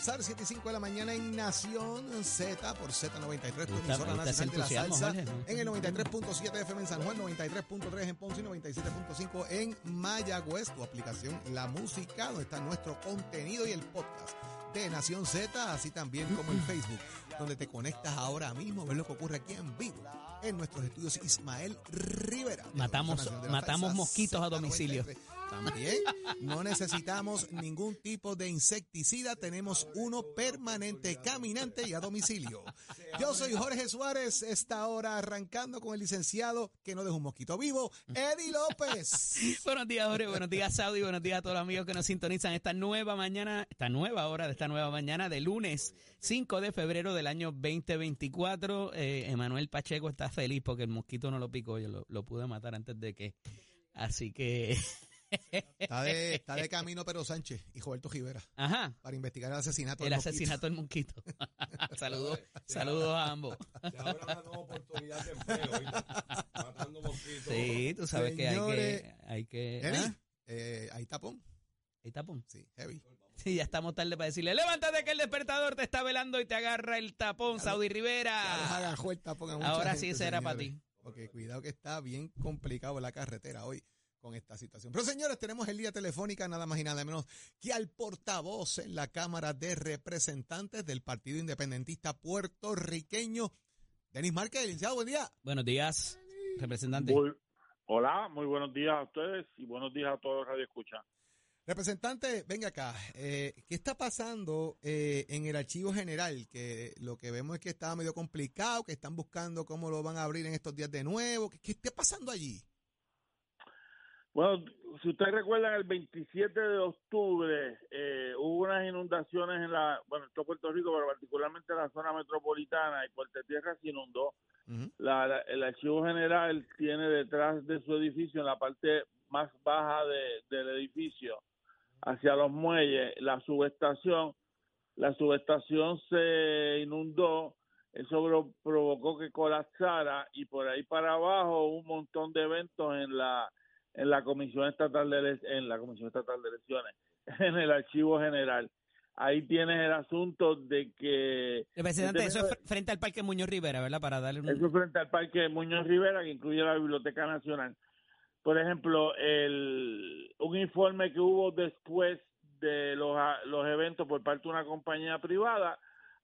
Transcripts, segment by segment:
comenzar 7 y 5 de la mañana en Nación Z por Z93, tu emisora nacional de la salsa. Jorge, ¿no? En el 93.7 FM en San Juan, 93.3 en Ponce y 97.5 en Mayagüez. Tu aplicación La Música, donde está nuestro contenido y el podcast de Nación Z, así también como el Facebook, donde te conectas ahora mismo, ves lo que ocurre aquí en vivo en nuestros estudios Ismael Rivera. Matamos- matamos mosquitos a Z93. domicilio. También no necesitamos ningún tipo de insecticida, tenemos uno permanente, caminante y a domicilio. Yo soy Jorge Suárez, esta hora arrancando con el licenciado que no deja un mosquito vivo, Eddie López. Buenos días, Jorge. Buenos días, Saudi. Buenos días a todos los amigos que nos sintonizan esta nueva mañana, esta nueva hora de esta nueva mañana de lunes 5 de febrero del año 2024. Eh, Emanuel Pacheco está feliz porque el mosquito no lo picó. Yo lo, lo pude matar antes de que. Así que. Está de, está de camino Pedro Sánchez y Roberto Rivera Ajá. para investigar el asesinato. El del asesinato del mosquito. saludos, saludos a ambos. Y ahora una nueva oportunidad de empleo, matando mosquitos. Sí, tú sabes que hay que. Hay que ¿ah? eh, ahí tapón. Ahí tapón. Sí, heavy. Sí, ya estamos tarde para decirle, levántate que el despertador te está velando y te agarra el tapón, Saudi Ya Rivera. agajó el tapón a mucha Ahora gente, sí, ese era para ti. Porque cuidado que está bien complicado la carretera hoy con esta situación. Pero señores, tenemos el día telefónica nada más y nada menos que al portavoz en la Cámara de Representantes del Partido Independentista puertorriqueño, Denis Márquez. Licenciado, buen día. Buenos días, representante. Muy- hola, muy buenos días a ustedes y buenos días a todos los Radio Escucha. Representante, venga acá. Eh, ¿Qué está pasando eh, en el archivo general? Que lo que vemos es que está medio complicado, que están buscando cómo lo van a abrir en estos días de nuevo. ¿Qué, qué está pasando allí? Bueno, si ustedes recuerdan, el 27 de octubre eh, hubo unas inundaciones en la, bueno, en todo Puerto Rico, pero particularmente en la zona metropolitana y Puerto Tierra se inundó. La- la- el archivo general tiene detrás de su edificio, en la parte más baja de- del edificio, hacia los muelles, la subestación. La subestación se inundó, eso pro- provocó que colapsara y por ahí para abajo un montón de eventos en la en la comisión estatal de en la comisión estatal de elecciones, en el archivo general. Ahí tienes el asunto de que Representante, eso es Déjeme- fr- frente al Parque Muñoz Rivera, ¿verdad? Para darle un... eso es frente al Parque Muñoz Rivera, que incluye la Biblioteca Nacional. Por ejemplo, el, un informe que hubo después de los, los eventos por parte de una compañía privada,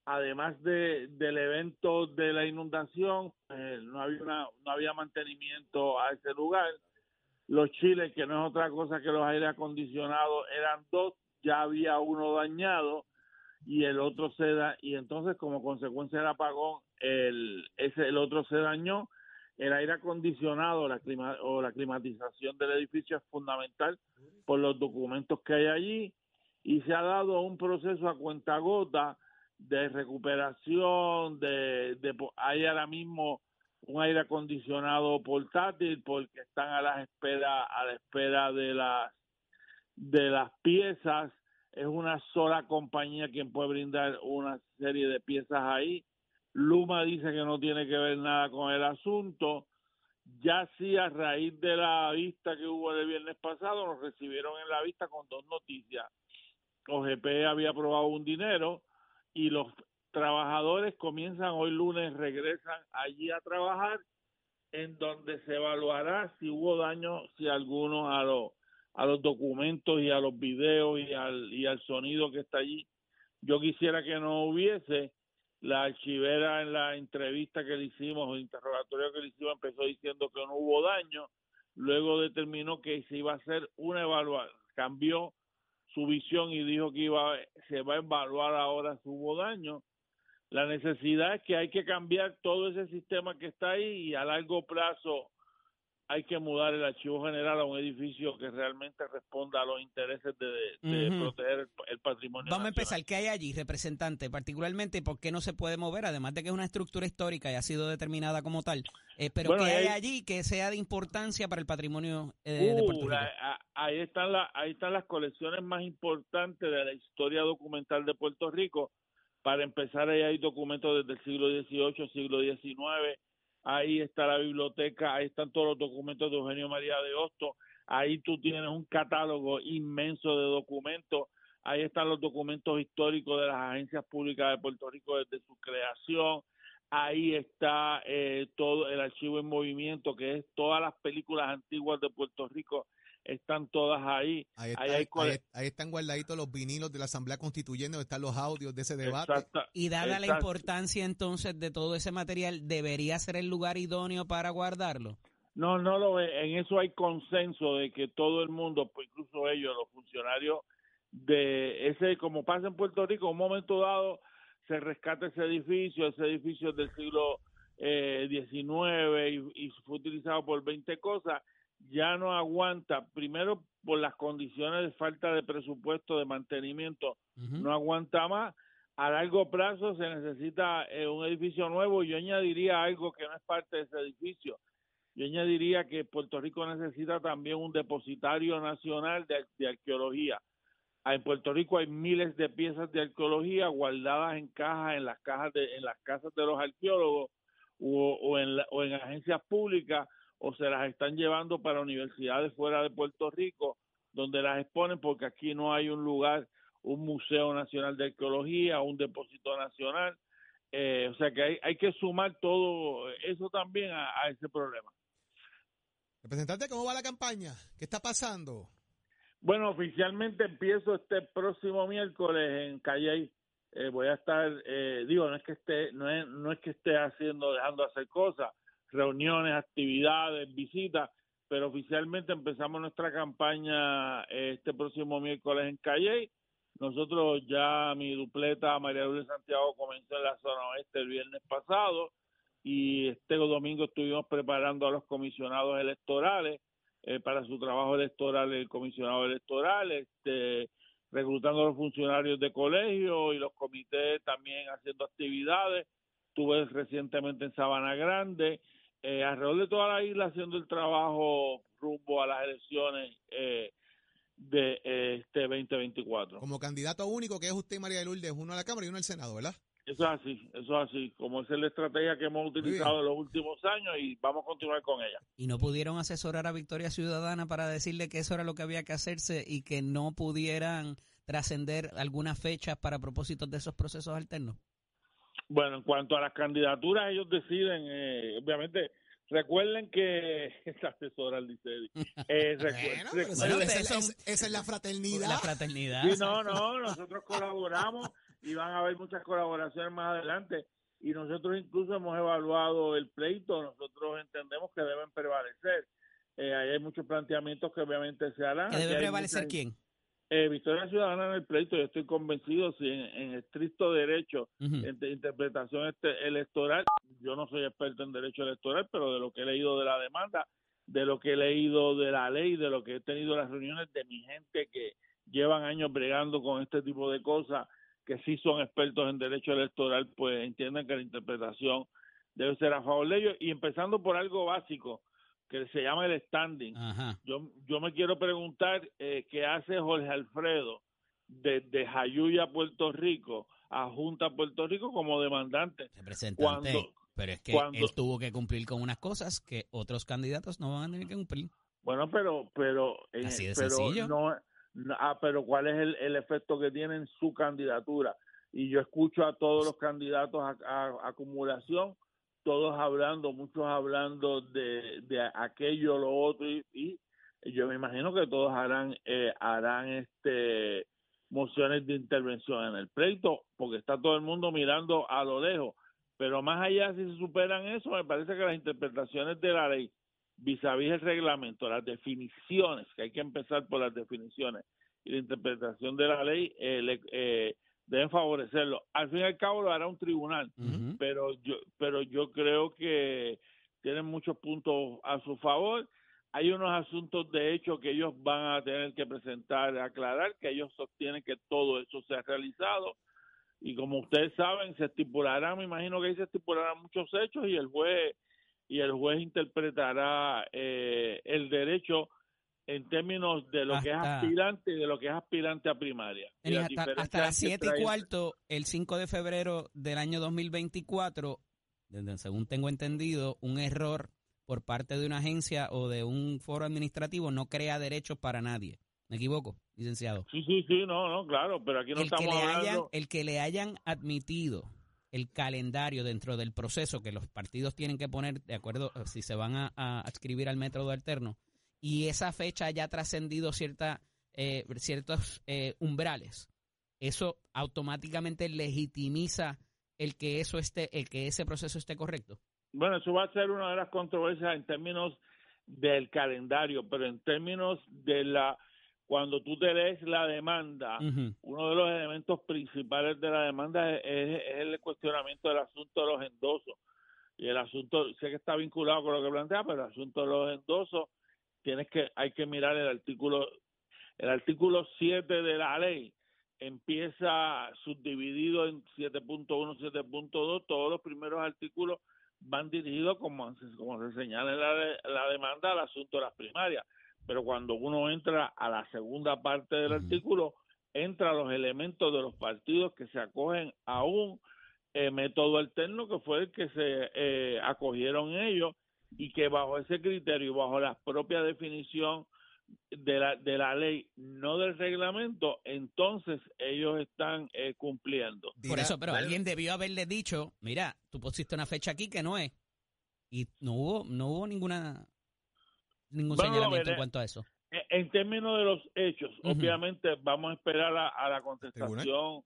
además de, del evento de la inundación, eh, no, había una- no había mantenimiento a ese lugar. Los chiles, que no es otra cosa que los aires acondicionados, eran dos, ya había uno dañado y el otro se da y entonces como consecuencia del apagón el ese el otro se dañó. El aire acondicionado la o la climatización del edificio es fundamental por los documentos que hay allí y se ha dado un proceso a cuentagota de recuperación de, de hay ahora mismo un aire acondicionado portátil porque están a la espera a la espera de las de las piezas es una sola compañía quien puede brindar una serie de piezas ahí. Luma dice que no tiene que ver nada con el asunto. Ya sí, a raíz de la vista que hubo el viernes pasado, nos recibieron en la vista con dos noticias. OGP había aprobado un dinero y los trabajadores comienzan hoy lunes, regresan allí a trabajar, en donde se evaluará si hubo daño, si alguno a los a los documentos y a los videos y al, y al sonido que está allí. Yo quisiera que no hubiese. La archivera en la entrevista que le hicimos, el interrogatorio que le hicimos, empezó diciendo que no hubo daño. Luego determinó que se iba a hacer una evaluación. Cambió su visión y dijo que iba se va a evaluar ahora si hubo daño. La necesidad es que hay que cambiar todo ese sistema que está ahí y a largo plazo hay que mudar el archivo general a un edificio que realmente responda a los intereses de, de proteger el, el patrimonio. Vamos a empezar. ¿Qué hay allí, representante? Particularmente, ¿por qué no se puede mover? Además de que es una estructura histórica y ha sido determinada como tal. Eh, pero Bueno, ¿qué hay hay- allí que sea de importancia para el patrimonio eh, de Uh, Puerto Rico? la- ahí están la- ahí están las colecciones más importantes de la historia documental de Puerto Rico. Para empezar, ahí hay documentos desde el siglo XVIII, siglo XIX. Ahí está la biblioteca, ahí están todos los documentos de Eugenio María de Hosto. Ahí tú tienes un catálogo inmenso de documentos. ahí están los documentos históricos de las agencias públicas de Puerto Rico desde su creación, ahí está eh, todo el archivo en movimiento, que es todas las películas antiguas de Puerto Rico, están todas ahí. Ahí, está- Ahí hay ahí- cole- ahí están guardaditos los vinilos de la Asamblea Constituyente, donde están los audios de ese debate. Exacta- Y dada la importancia entonces de todo ese material, ¿debería ser el lugar idóneo para guardarlo? No, no lo ve. En eso hay consenso de que todo el mundo, pues incluso ellos, los funcionarios de ese, como pasa en Puerto Rico, en un momento dado se rescata ese edificio, ese edificio es del siglo eh, XIX y, y fue utilizado por 20 cosas, ya no aguanta, primero por las condiciones de falta de presupuesto, de mantenimiento, no aguanta más. A largo plazo se necesita eh, un edificio nuevo. Yo añadiría algo que no es parte de ese edificio. Yo añadiría que Puerto Rico necesita también un depositario nacional de, de arqueología. Ah, En Puerto Rico hay miles de piezas de arqueología guardadas en cajas, en las cajas de, en las casas de los arqueólogos o, o en, la- o en agencias públicas o se las están llevando para universidades fuera de Puerto Rico donde las exponen porque aquí no hay un lugar, un museo nacional de arqueología, un depósito nacional. Eh, o sea que hay, hay que sumar todo eso también a, a ese problema. Representante, ¿cómo va la campaña? ¿Qué está pasando? Bueno, oficialmente empiezo este próximo miércoles en Calle. Eh, voy a estar, eh, digo, no es que esté, no es, no es que esté haciendo, dejando de hacer cosas, reuniones, actividades, visitas, pero oficialmente empezamos nuestra campaña eh, este próximo miércoles en Calle. Nosotros ya mi dupleta María Lourdes Santiago comenzó en la zona oeste el viernes pasado y este domingo estuvimos preparando a los comisionados electorales eh, para su trabajo electoral, el comisionado electoral, este, reclutando a los funcionarios de colegio y los comités también haciendo actividades. Estuve recientemente en Sabana Grande, eh, alrededor de toda la isla haciendo el trabajo rumbo a las elecciones eh, de eh, este 2024. Como candidato único, que es usted y María de Lourdes, uno a la Cámara y uno al Senado, ¿verdad? Eso es así, eso es así, como esa es la estrategia que hemos utilizado en los últimos años y vamos a continuar con ella. ¿Y no pudieron asesorar a Victoria Ciudadana para decirle que eso era lo que había que hacerse y que no pudieran trascender algunas fechas para propósitos de esos procesos alternos? Bueno, en cuanto a las candidaturas, ellos deciden, eh, obviamente, recuerden que es asesora al Licey. Eh, recu- Bueno, pero esa, Bueno, esa- esa- esa es la fraternidad. La fraternidad. Sí, no, no, nosotros colaboramos y van a haber muchas colaboraciones más adelante. Y nosotros incluso hemos evaluado el pleito, nosotros entendemos que deben prevalecer. Eh, ahí hay muchos planteamientos que obviamente se harán. ¿Que debe prevalecer muchas- quién? Eh, Victoria Ciudadana en el pleito, yo estoy convencido, si en, en estricto derecho, en de interpretación este, electoral, yo no soy experto en derecho electoral, pero de lo que he leído de la demanda, de lo que he leído de la ley, de lo que he tenido las reuniones de mi gente que llevan años bregando con este tipo de cosas, que sí son expertos en derecho electoral, pues entienden que la interpretación debe ser a favor de ellos, y empezando por algo básico, que se llama el standing Ajá. yo, yo me quiero preguntar eh, qué hace Jorge Alfredo desde Jayuya, Puerto Rico, a Junta Puerto Rico como demandante. Representante. Cuando- pero es que cuando- él tuvo que cumplir con unas cosas que otros candidatos no van a tener que cumplir. Bueno, pero pero eh, Así de pero sencillo. no, no- ah, pero cuál es el, el efecto que tiene en su candidatura y yo escucho a todos los candidatos a, a- a acumulación todos hablando muchos hablando de, de aquello lo otro y, y yo me imagino que todos harán eh, harán este mociones de intervención en el pleito porque está todo el mundo mirando a lo lejos. Pero más allá si se superan eso me parece que las interpretaciones de la ley vis a vis el reglamento, las definiciones, que hay que empezar por las definiciones y la interpretación de la ley eh, le- eh, deben favorecerlo. Al fin y al cabo lo hará un tribunal, pero yo, pero yo creo que tienen muchos puntos a su favor. Hay unos asuntos de hecho que ellos van a tener que presentar, aclarar, que ellos sostienen que todo eso se ha realizado. Y como ustedes saben, se estipularán, me imagino que ahí se estipularán muchos hechos y el juez y el juez interpretará eh, el derecho en términos de lo que es Hasta- aspirante y de lo que es aspirante a primaria. Y Mira, las hasta, hasta las que 7 y cuarto, el 5 de febrero del año 2024, desde- según tengo entendido, un error por parte de una agencia o de un foro administrativo no crea derechos para nadie. ¿Me equivoco, licenciado? Sí, sí, sí, no, no, claro, pero aquí no el que, estamos le hayan, hablando... el que le hayan admitido el calendario dentro del proceso que los partidos tienen que poner de acuerdo eh, si se van a, a adscribir al método alterno y esa fecha haya trascendido cierta, eh, ciertos eh, umbrales, eso automáticamente legitimiza el que eso esté, el que ese proceso esté correcto. Bueno, eso va a ser una de las controversias en términos del calendario, pero en términos de la cuando tú te lees la demanda, uno de los elementos principales de la demanda es el cuestionamiento del asunto de los endosos. Y el asunto, sé que está vinculado con lo que plantea, pero el asunto de los endosos, tienes que, hay que mirar el artículo, el artículo 7 de la ley empieza subdividido en 7.1, 7.2, todos los primeros artículos van dirigidos, como, como se señala en la, la demanda, al asunto de las primarias. Pero cuando uno entra a la segunda parte del artículo, entra los elementos de los partidos que se acogen a un eh, método alterno que fue el que se eh, acogieron ellos y que bajo ese criterio y bajo la propia definición de la, de la ley, no del reglamento, entonces ellos están eh, cumpliendo. Por eso, pero alguien debió haberle dicho, mira, tú pusiste una fecha aquí que no es. Y no hubo, no hubo ninguna ningún Bueno, señalamiento en cuanto a eso. En- En términos de los hechos, obviamente vamos a esperar a, a la contestación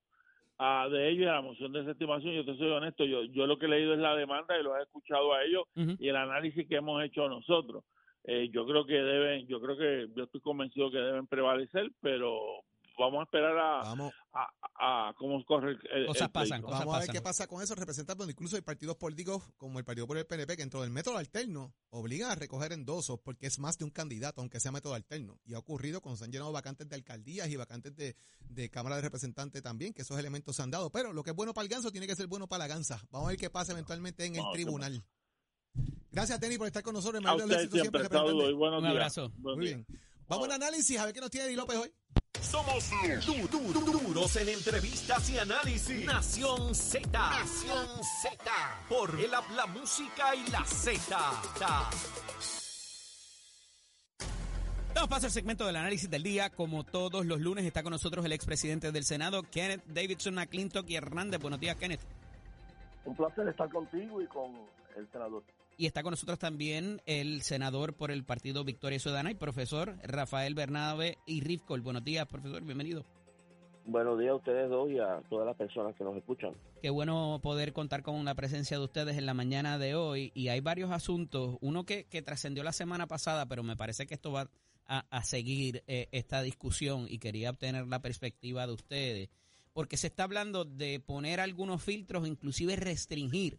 de ellos y a la moción de desestimación. Yo te soy honesto, yo, yo lo que he leído es la demanda y lo he escuchado a ellos y el análisis que hemos hecho nosotros. Eh, yo creo que deben, yo creo que yo estoy convencido que deben prevalecer, pero vamos a esperar a, Vamos, a, a- a cómo corre el, Cosas pasan, cosas vamos a ver pasan. qué pasa con eso, representando incluso hay partidos políticos como el Partido por el PNP, que dentro del método alterno obligan a recoger endosos porque es más de un candidato, aunque sea método alterno. Y ha ocurrido cuando se han llenado vacantes de alcaldías y vacantes de, de Cámara de Representantes también, que esos elementos se han dado. Pero lo que es bueno para el ganso tiene que ser bueno para la gansa. Vamos a ver qué pasa eventualmente en el Vamos, tribunal. Gracias, Tenny, por estar con nosotros. El A éxito siempre, y buenos Un días. abrazo. Buen Muy día. bien. Vamos al análisis, a ver qué nos tiene Eddie López hoy. Somos du- du- du- duros en entrevistas y análisis. Nación Z. Nación Z. Por el la música y la Z. Damos paso al segmento del análisis del día. Como todos los lunes está con nosotros el expresidente del Senado, Kenneth Davidson McClintock y Hernández. Buenos días, Kenneth. Un placer estar contigo y con el senador. Y está con nosotros también el senador por el partido Victoria Ciudadana y profesor Rafael Bernabe y Rifkol. Buenos días, profesor, bienvenido. Buenos días a ustedes dos y a todas las personas que nos escuchan. Qué bueno poder contar con la presencia de ustedes en la mañana de hoy. Y hay varios asuntos. Uno que, que trascendió la semana pasada, pero me parece que esto va a, a seguir eh, esta discusión y quería obtener la perspectiva de ustedes. Porque se está hablando de poner algunos filtros, inclusive restringir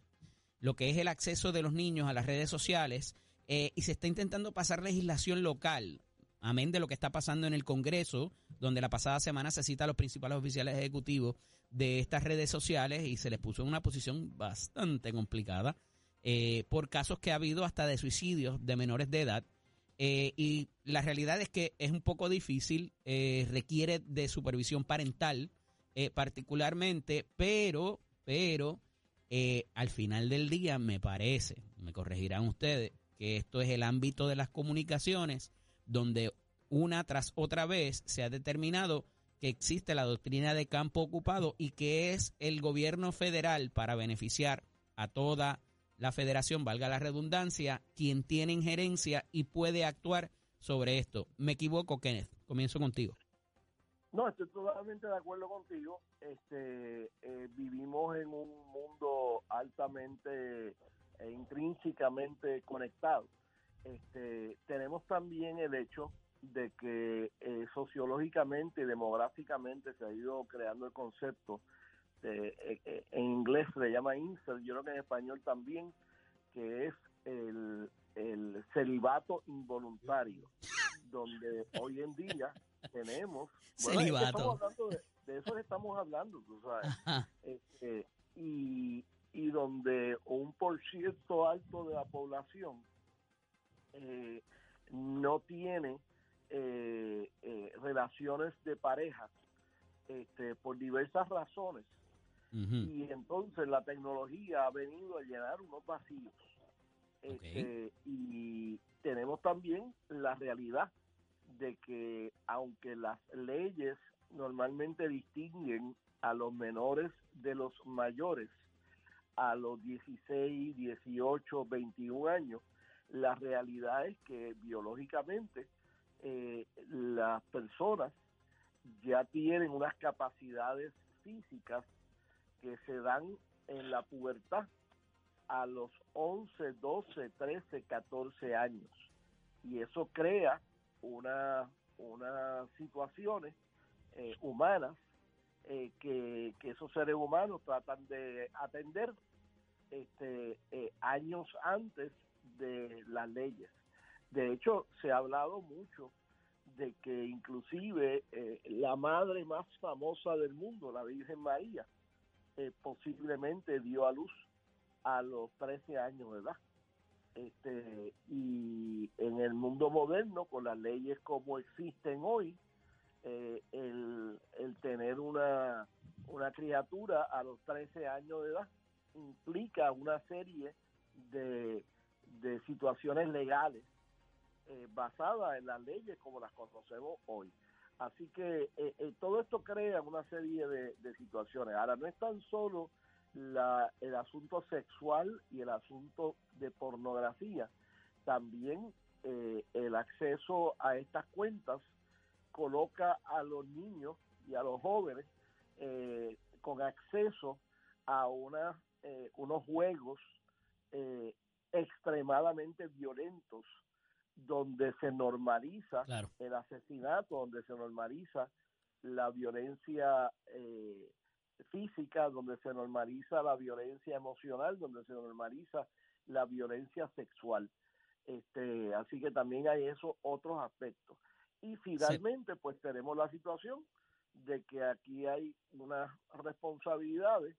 lo que es el acceso de los niños a las redes sociales eh, y se está intentando pasar legislación local, amén de lo que está pasando en el Congreso, donde la pasada semana se cita a los principales oficiales ejecutivos de estas redes sociales y se les puso en una posición bastante complicada eh, por casos que ha habido hasta de suicidios de menores de edad. Eh, y la realidad es que es un poco difícil, eh, requiere de supervisión parental particularmente, pero, pero eh, al final del día me parece, me corregirán ustedes, que esto es el ámbito de las comunicaciones donde una tras otra vez se ha determinado que existe la doctrina de campo ocupado y que es el gobierno federal para beneficiar a toda la federación, valga la redundancia, quien tiene injerencia y puede actuar sobre esto. Me equivoco, Kenneth. Comienzo contigo. No, estoy totalmente de acuerdo contigo. Este, eh, vivimos en un mundo altamente e intrínsecamente conectado. Este, tenemos también el hecho de que eh, sociológicamente y demográficamente se ha ido creando el concepto, de, eh, eh, en inglés se le llama incel, yo creo que en español también, que es el, el celibato involuntario, donde hoy en día tenemos... bueno, Celibato. de, de eso estamos hablando, tú sabes. Este, y, y donde un por ciento alto de la población eh, no tiene eh, eh, relaciones de pareja este, por diversas razones. Y entonces la tecnología ha venido a llenar unos vacíos. Este, y tenemos también la realidad de que aunque las leyes normalmente distinguen a los menores de los mayores a los 16, 18, 21 años, la realidad es que biológicamente eh, las personas ya tienen unas capacidades físicas que se dan en la pubertad a los 11, 12, 13, 14 años. Y eso crea una, unas situaciones eh, humanas eh, que, esos seres humanos tratan de atender este, eh, años antes de las leyes. De hecho, se ha hablado mucho de que inclusive la madre más famosa del mundo, la Virgen María, posiblemente dio a luz a los 13 años de edad. Este, y en el mundo moderno, con las leyes como existen hoy, eh, el, tener una, una criatura a los 13 años de edad implica una serie de, de situaciones legales eh, basadas en las leyes como las conocemos hoy. Así que eh, todo esto crea una serie de, de, situaciones. Ahora, no es tan solo la, el asunto sexual y el asunto de pornografía, también el acceso a estas cuentas coloca a los niños y a los jóvenes eh, con acceso a una, eh, unos juegos eh, extremadamente violentos donde se normaliza el asesinato, donde se normaliza la violencia física, donde se normaliza la violencia emocional, donde se normaliza la violencia sexual. Este, así que también hay esos otros aspectos. Y finalmente, pues tenemos la situación de que aquí hay unas responsabilidades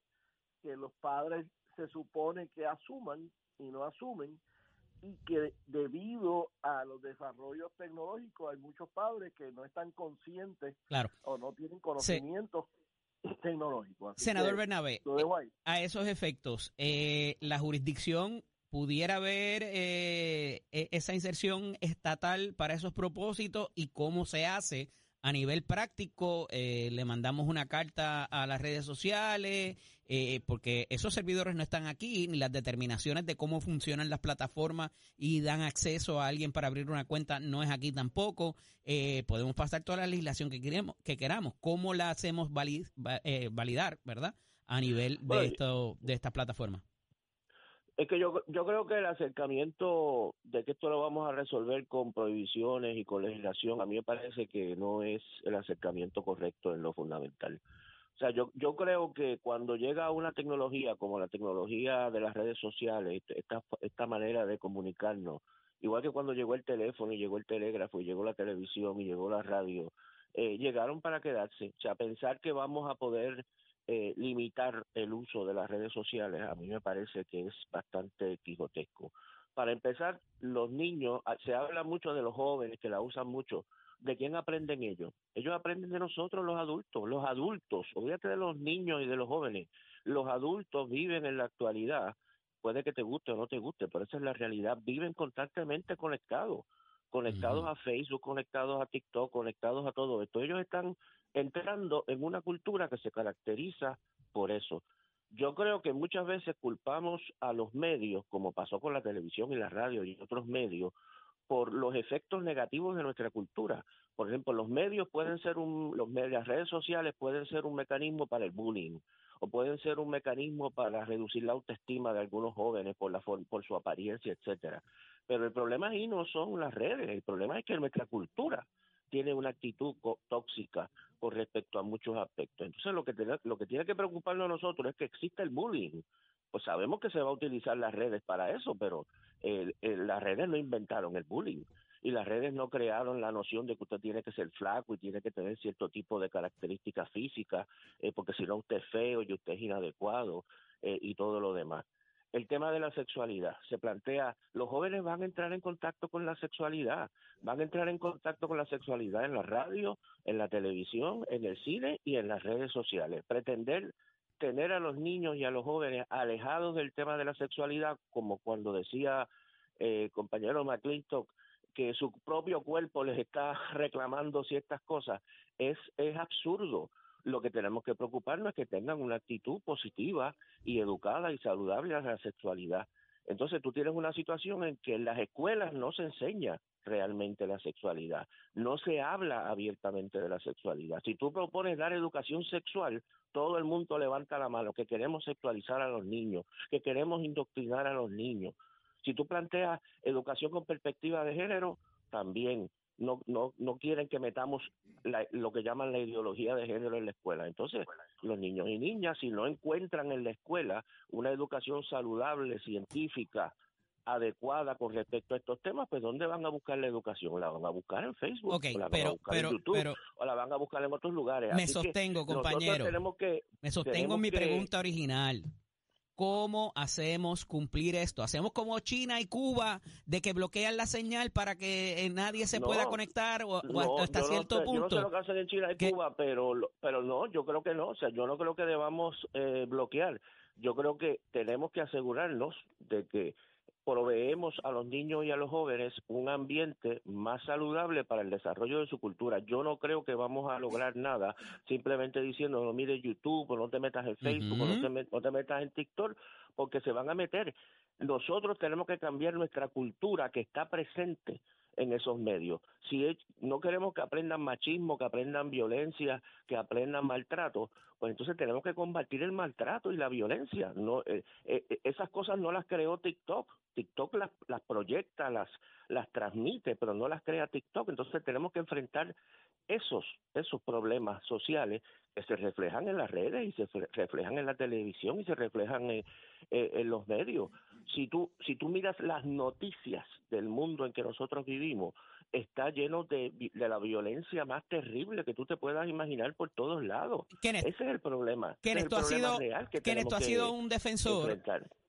que los padres se supone que asuman y no asumen y que debido a los desarrollos tecnológicos hay muchos padres que no están conscientes o no tienen Senador Bernabé, a esos efectos, eh, la jurisdicción pudiera haber eh, e, esa inserción estatal para esos propósitos y cómo se hace a nivel práctico. Eh, le mandamos una carta a las redes sociales, eh, porque esos servidores no están aquí, ni las determinaciones de cómo funcionan las plataformas y dan acceso a alguien para abrir una cuenta no es aquí tampoco. podemos pasar toda la legislación que queremos, que queramos. ¿Cómo la hacemos validar, verdad? A nivel de, esto, de estas plataformas. Es que yo, yo creo que el acercamiento de que esto lo vamos a resolver con prohibiciones y con legislación, a mí me parece que no es el acercamiento correcto en lo fundamental. O sea, yo, yo creo que cuando llega una tecnología como la tecnología de las redes sociales, esta, esta manera de comunicarnos, igual que cuando llegó el teléfono y llegó el telégrafo y llegó la televisión y llegó la radio, eh, llegaron para quedarse. O sea, pensar que vamos a poder eh, limitar el uso de las redes sociales a mí me parece que es bastante quijotesco. Para empezar, los niños, ah, se habla mucho de los jóvenes que la usan mucho. ¿De quién aprenden ellos? Ellos aprenden de nosotros los adultos. Los adultos, olvídate de los niños y de los jóvenes. Los adultos viven en la actualidad. Puede que te guste o no te guste, pero esa es la realidad. Viven constantemente conectados conectados a Facebook, conectados a TikTok, conectados a todo esto. Ellos están entrando en una cultura que se caracteriza por eso. Yo creo que muchas veces culpamos a los medios, como pasó con la televisión y la radio y otros medios, por los efectos negativos de nuestra cultura. Por ejemplo, los medios pueden ser un, los las redes sociales pueden ser un mecanismo para el bullying o pueden ser un mecanismo para reducir la autoestima de algunos jóvenes por la por su apariencia, etcétera. Pero el problema ahí no son las redes, el problema es que nuestra cultura tiene una actitud tóxica con respecto a muchos aspectos. Entonces, lo que, tiene, lo que tiene que preocuparnos a nosotros es que exista el bullying. Pues sabemos que se va a utilizar las redes para eso, pero las redes no inventaron el bullying y las redes no crearon la noción de que usted tiene que ser flaco y tiene que tener cierto tipo de características físicas, eh, porque si no usted es feo y usted es inadecuado eh, y todo lo demás el tema de la sexualidad. Se plantea, los jóvenes van a entrar en contacto con la sexualidad, van a entrar en contacto con la sexualidad en la radio, en la televisión, en el cine y en las redes sociales. Pretender tener a los niños y a los jóvenes alejados del tema de la sexualidad, como cuando decía eh, compañero McClintock, que su propio cuerpo les está reclamando ciertas cosas, es, es absurdo. Lo que tenemos que preocuparnos es que tengan una actitud positiva y educada y saludable a la sexualidad. Entonces tú tienes una situación en que en las escuelas no se enseña realmente la sexualidad, no se habla abiertamente de la sexualidad. Si tú propones dar educación sexual, todo el mundo levanta la mano, que queremos sexualizar a los niños, que queremos indoctrinar a los niños. Si tú planteas educación con perspectiva de género, también no, no, no quieren que metamos la- lo que llaman la ideología de género en la escuela. Entonces, los niños y niñas, si no encuentran en la escuela una educación saludable, científica, adecuada con respecto a estos temas, pues ¿dónde van a buscar la educación? ¿La van a buscar en Facebook? Ok, ¿O la van a pero, buscar pero, en YouTube? pero ¿O la van a buscar en otros lugares? me Así sostengo, compañero. tenemos que Me sostengo en mi que- pregunta original. ¿Cómo hacemos cumplir esto? ¿Hacemos como China y Cuba de que bloquean la señal para que eh, nadie se No, pueda conectar o, hasta cierto sé- Yo no punto? sé lo que hacen en China y ¿Qué? Cuba, pero, pero no, yo creo que no. O sea, yo no creo que debamos eh, bloquear. Yo creo que tenemos que asegurarnos de que proveemos a los niños y a los jóvenes un ambiente más saludable para el desarrollo de su cultura. Yo no creo que vamos a lograr nada simplemente diciendo, no mire YouTube, o no te metas en Facebook, o no te, met- no te metas en TikTok, porque se van a meter. Nosotros tenemos que cambiar nuestra cultura que está presente en esos medios. Si no queremos que aprendan machismo, que aprendan violencia, que aprendan maltrato, pues entonces tenemos que combatir el maltrato y la violencia. No, eh, eh, eh, esas cosas no las creó TikTok. TikTok las, las proyecta, las, las transmite, pero no las crea TikTok. Entonces tenemos que enfrentar esos, esos problemas sociales que se reflejan en las redes y se reflejan en la televisión y se reflejan en, eh, en los medios. Si tú, si tú miras las noticias del mundo en que nosotros vivimos, está lleno de, de la violencia más terrible que tú te puedas imaginar por todos lados. Kenneth, Ese es el problema. Kenneth, es el problema sido, real que Kenneth, tú has sido un defensor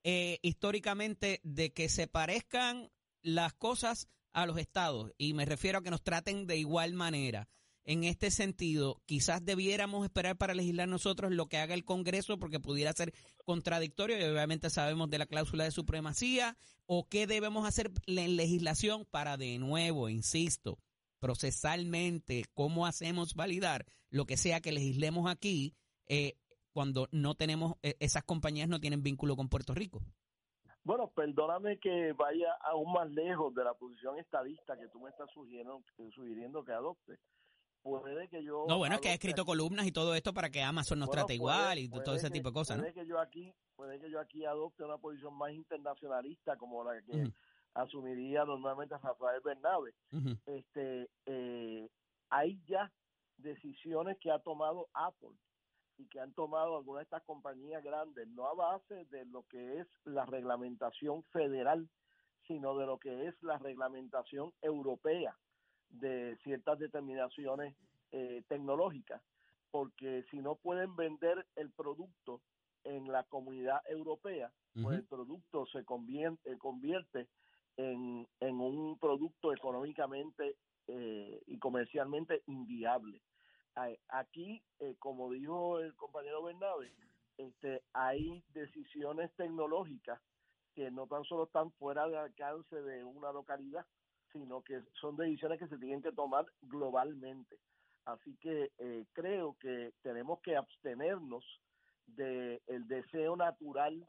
eh, históricamente de que se parezcan las cosas a los estados y me refiero a que nos traten de igual manera. En este sentido, quizás debiéramos esperar para legislar nosotros lo que haga el Congreso porque pudiera ser contradictorio y obviamente sabemos de la cláusula de supremacía o qué debemos hacer en legislación para de nuevo, insisto, procesalmente, cómo hacemos validar lo que sea que legislemos aquí eh, cuando no tenemos, eh, esas compañías no tienen vínculo con Puerto Rico. Bueno, perdóname que vaya aún más lejos de la posición estadista que tú me estás sugiriendo, sugiriendo que adopte. Puede que yo... No, bueno, es que ha escrito columnas y todo esto para que Amazon nos Bueno, trate puede- igual y todo ese que- tipo de cosas, ¿no? Puede que yo aquí, puede que yo aquí adopte una posición más internacionalista como la que asumiría normalmente Rafael Bernabe. Este, eh, hay ya decisiones que ha tomado Apple y que han tomado algunas de estas compañías grandes, no a base de lo que es la reglamentación federal, sino de lo que es la reglamentación europea de ciertas determinaciones eh, tecnológicas, porque si no pueden vender el producto en la comunidad europea, pues el producto se convierte, convierte en, en un producto económicamente eh, y comercialmente inviable. Aquí, eh, como dijo el compañero Bernabe, este, hay decisiones tecnológicas que no tan solo están fuera del alcance de una localidad, sino que son decisiones que se tienen que tomar globalmente. Así que eh, creo que tenemos que abstenernos del deseo natural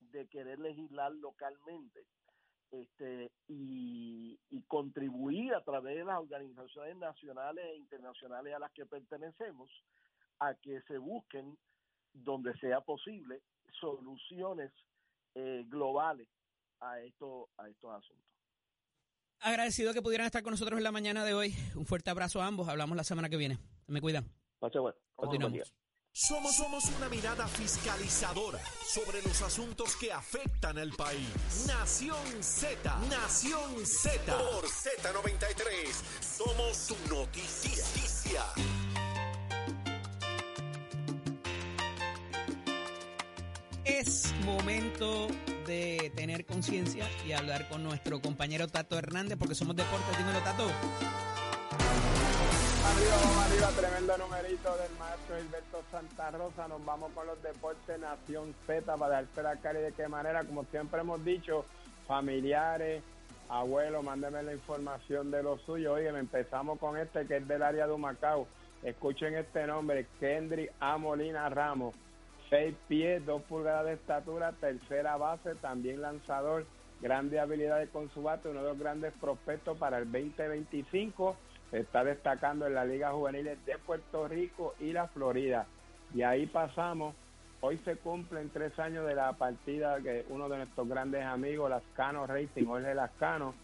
de querer legislar localmente este, y, contribuir a través de las organizaciones nacionales e internacionales a las que pertenecemos a que se busquen, donde sea posible, soluciones eh, globales a, esto, a estos asuntos. Agradecido que pudieran estar con nosotros en la mañana de hoy. Un fuerte abrazo a ambos. Hablamos la semana que viene. Me cuidan. Bueno. Continuamos. Somos, somos una mirada fiscalizadora sobre los asuntos que afectan al país. Nación Z, Nación Z. Por Z93, somos su noticia. Es momento de tener conciencia y hablar con nuestro compañero Tato Hernández porque somos deportes. Dímelo, Tato. Arriba, vamos arriba, tremendo numerito del maestro Gilberto Santa Rosa. Nos vamos con los deportes Nación Z para la cara y de qué manera, como siempre hemos dicho, familiares, Abuelo, mándeme la información de lo suyo. Oye, empezamos con este que es del área de Humacao. Escuchen este nombre, Kendrick A. Molina Ramos. 6 pies, 2 pulgadas de estatura, tercera base, también lanzador, grandes habilidades con su bate, uno de los grandes prospectos para el 2025. Se está destacando en la Liga Juveniles de Puerto Rico y la Florida. Y ahí pasamos. Hoy se cumplen tres años de la partida que uno de nuestros grandes amigos, Lascano Racing, Jorge Lascano,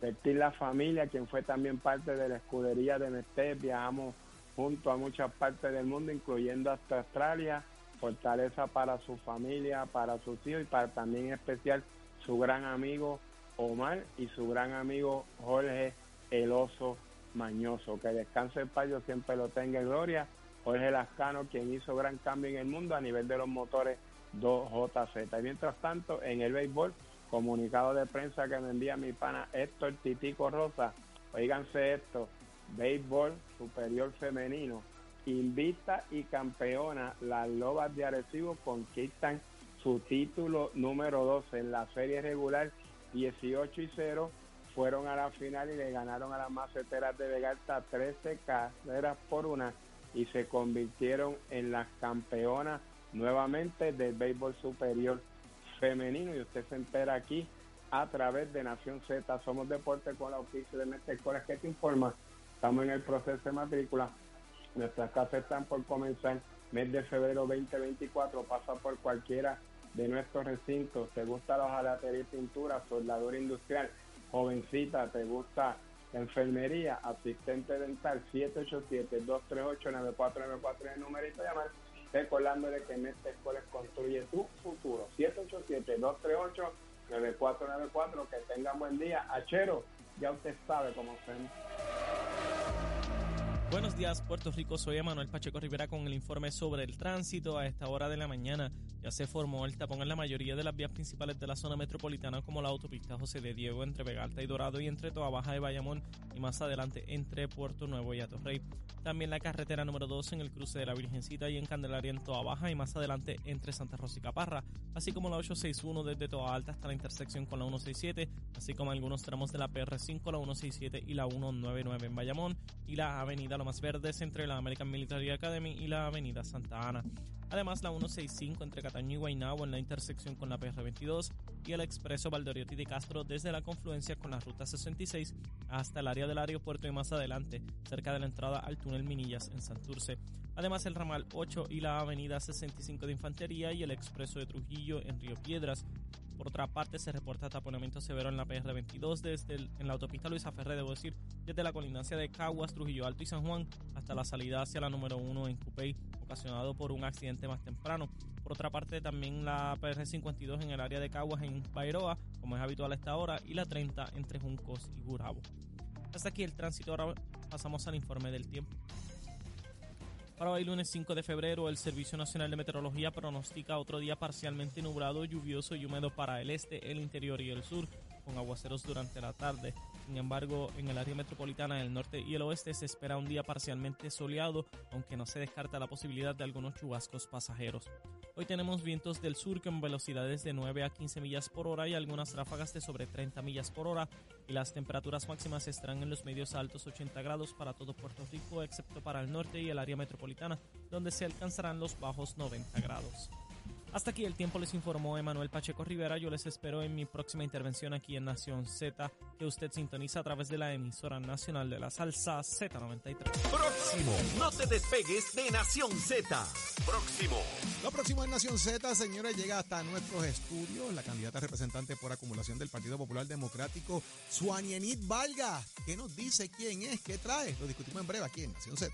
Vertir la familia, quien fue también parte de la escudería de Mestés. Viajamos junto a muchas partes del mundo, incluyendo hasta Australia fortaleza para su familia, para sus hijos y para también en especial su gran amigo Omar y su gran amigo Jorge El Oso Mañoso. Que descanse el payo, siempre lo tenga en gloria. Jorge Lascano, quien hizo gran cambio en el mundo a nivel de los motores 2JZ. Y mientras tanto, en el béisbol, comunicado de prensa que me envía mi pana Héctor Titico Rosa, oíganse esto, béisbol superior femenino invita y campeona, las Lobas de Arecibo conquistan su título número 12 en la serie regular 18 y 0 fueron a la final y le ganaron a las maceteras de Vegalta 13 carreras por una y se convirtieron en las campeonas nuevamente del béisbol superior femenino y usted se entera aquí a través de Nación Z. Somos Deporte con la oficina de Mestre que te informa. Estamos en el proceso de matrícula Nuestras casas están por comenzar. Mes de febrero 2024 pasa por cualquiera de nuestros recintos. ¿Te gusta la hojalatería y pintura? Soldadura industrial. Jovencita, ¿te gusta enfermería? Asistente dental 787-238-9494 el numerito llamar. Recordándole que en escuela construye tu futuro. 787-238-9494. Que tenga buen día. Achero, ya usted sabe cómo se Buenos días, Puerto Rico. Soy Emanuel Pacheco Rivera con el informe sobre el tránsito. A esta hora de la mañana ya se formó el tapón en la mayoría de las vías principales de la zona metropolitana, como la autopista José de Diego entre Vegalta y Dorado y entre Toa Baja de Bayamón y más adelante entre Puerto Nuevo y Atorrey. También la carretera número 2 en el cruce de la Virgencita y en Candelaria en Toa Baja y más adelante entre Santa Rosa y Caparra, así como la 861 desde Toa Alta hasta la intersección con la 167, así como algunos tramos de la PR5, la 167 y la 199 en Bayamón y la avenida más Verdes entre la American Military Academy y la Avenida Santa Ana. Además, la 165 entre Cataño y Guaynabo en la intersección con la PR22 y el expreso Valdoriotti de Castro desde la confluencia con la ruta 66 hasta el área del aeropuerto y más adelante, cerca de la entrada al túnel Minillas en Santurce. Además, el ramal 8 y la avenida 65 de Infantería y el expreso de Trujillo en Río Piedras por otra parte, se reporta taponamiento severo en la PR22 desde en la autopista Luisa Ferré, debo decir, desde la colinancia de Caguas, Trujillo Alto y San Juan hasta la salida hacia la número 1 en Cupey, ocasionado por un accidente más temprano. Por otra parte, también la PR52 en el área de Caguas en Bairoa, como es habitual a esta hora, y la 30 entre Juncos y Gurabo. Hasta aquí el tránsito, ahora pasamos al informe del tiempo. Para hoy lunes 5 de febrero, el Servicio Nacional de Meteorología pronostica otro día parcialmente nublado, lluvioso y húmedo para el este, el interior y el sur, con aguaceros durante la tarde. Sin embargo, en el área metropolitana del norte y el oeste se espera un día parcialmente soleado, aunque no se descarta la posibilidad de algunos chubascos pasajeros. Hoy tenemos vientos del sur con velocidades de 9 a 15 millas por hora y algunas ráfagas de sobre 30 millas por hora y las temperaturas máximas estarán en los medios altos 80 grados para todo Puerto Rico excepto para el norte y el área metropolitana donde se alcanzarán los bajos 90 grados. Hasta aquí el tiempo les informó Emanuel Pacheco Rivera. Yo les espero en mi próxima intervención aquí en Nación Z, que usted sintoniza a través de la emisora nacional de la salsa Z93. Próximo, no te despegues de Nación Z. Próximo. Lo próximo en Nación Z, señores, llega hasta nuestros estudios la candidata representante por acumulación del Partido Popular Democrático, Suanienit Valga. ¿Qué nos dice quién es? ¿Qué trae? Lo discutimos en breve aquí en Nación Z.